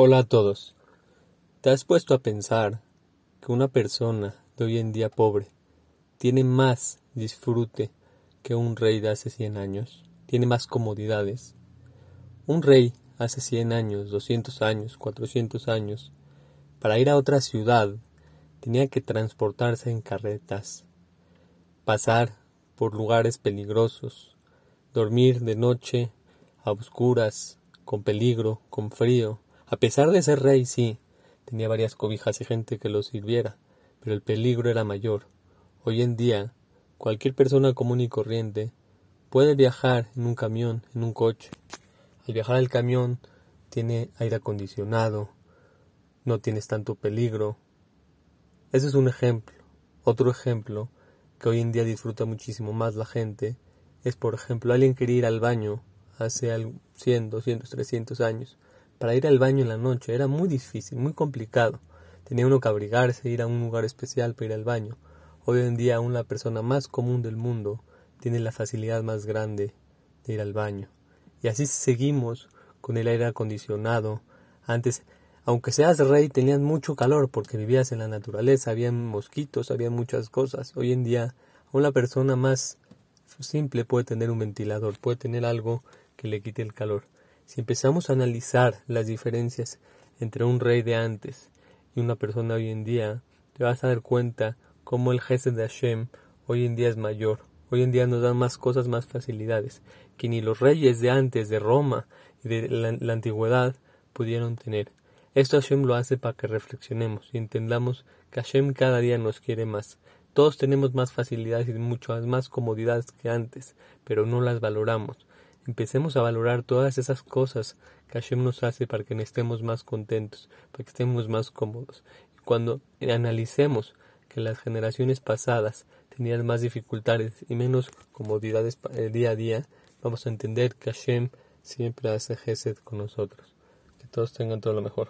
Hola a todos. ¿Te has puesto a pensar que una persona de hoy en día pobre tiene más disfrute que un rey de hace 100 años? Tiene más comodidades. Un rey hace 100 años, 200 años, 400 años, para ir a otra ciudad tenía que transportarse en carretas, pasar por lugares peligrosos, dormir de noche a oscuras, con peligro, con frío, a pesar de ser rey, sí, tenía varias cobijas y gente que lo sirviera, pero el peligro era mayor. Hoy en día, cualquier persona común y corriente puede viajar en un camión, en un coche. Al viajar al camión tiene aire acondicionado, no tienes tanto peligro. Ese es un ejemplo. Otro ejemplo que hoy en día disfruta muchísimo más la gente es, por ejemplo, alguien quiere ir al baño hace 100, 200, 300 años para ir al baño en la noche era muy difícil, muy complicado. Tenía uno que abrigarse, ir a un lugar especial para ir al baño. Hoy en día aún la persona más común del mundo tiene la facilidad más grande de ir al baño. Y así seguimos con el aire acondicionado. Antes, aunque seas rey, tenías mucho calor porque vivías en la naturaleza, había mosquitos, había muchas cosas. Hoy en día, la persona más simple puede tener un ventilador, puede tener algo que le quite el calor. Si empezamos a analizar las diferencias entre un rey de antes y una persona hoy en día, te vas a dar cuenta cómo el jefe de Hashem hoy en día es mayor. Hoy en día nos dan más cosas, más facilidades, que ni los reyes de antes, de Roma y de la, antigüedad, pudieron tener. Esto Hashem lo hace para que reflexionemos y entendamos que Hashem cada día nos quiere más. Todos tenemos más facilidades y muchas más comodidades que antes, pero no las valoramos. Empecemos a valorar todas esas cosas que Hashem nos hace para que estemos más contentos, para que estemos más cómodos. Cuando analicemos que las generaciones pasadas tenían más dificultades y menos comodidades día a día, vamos a entender que Hashem siempre hace gesed con nosotros. Que todos tengan todo lo mejor.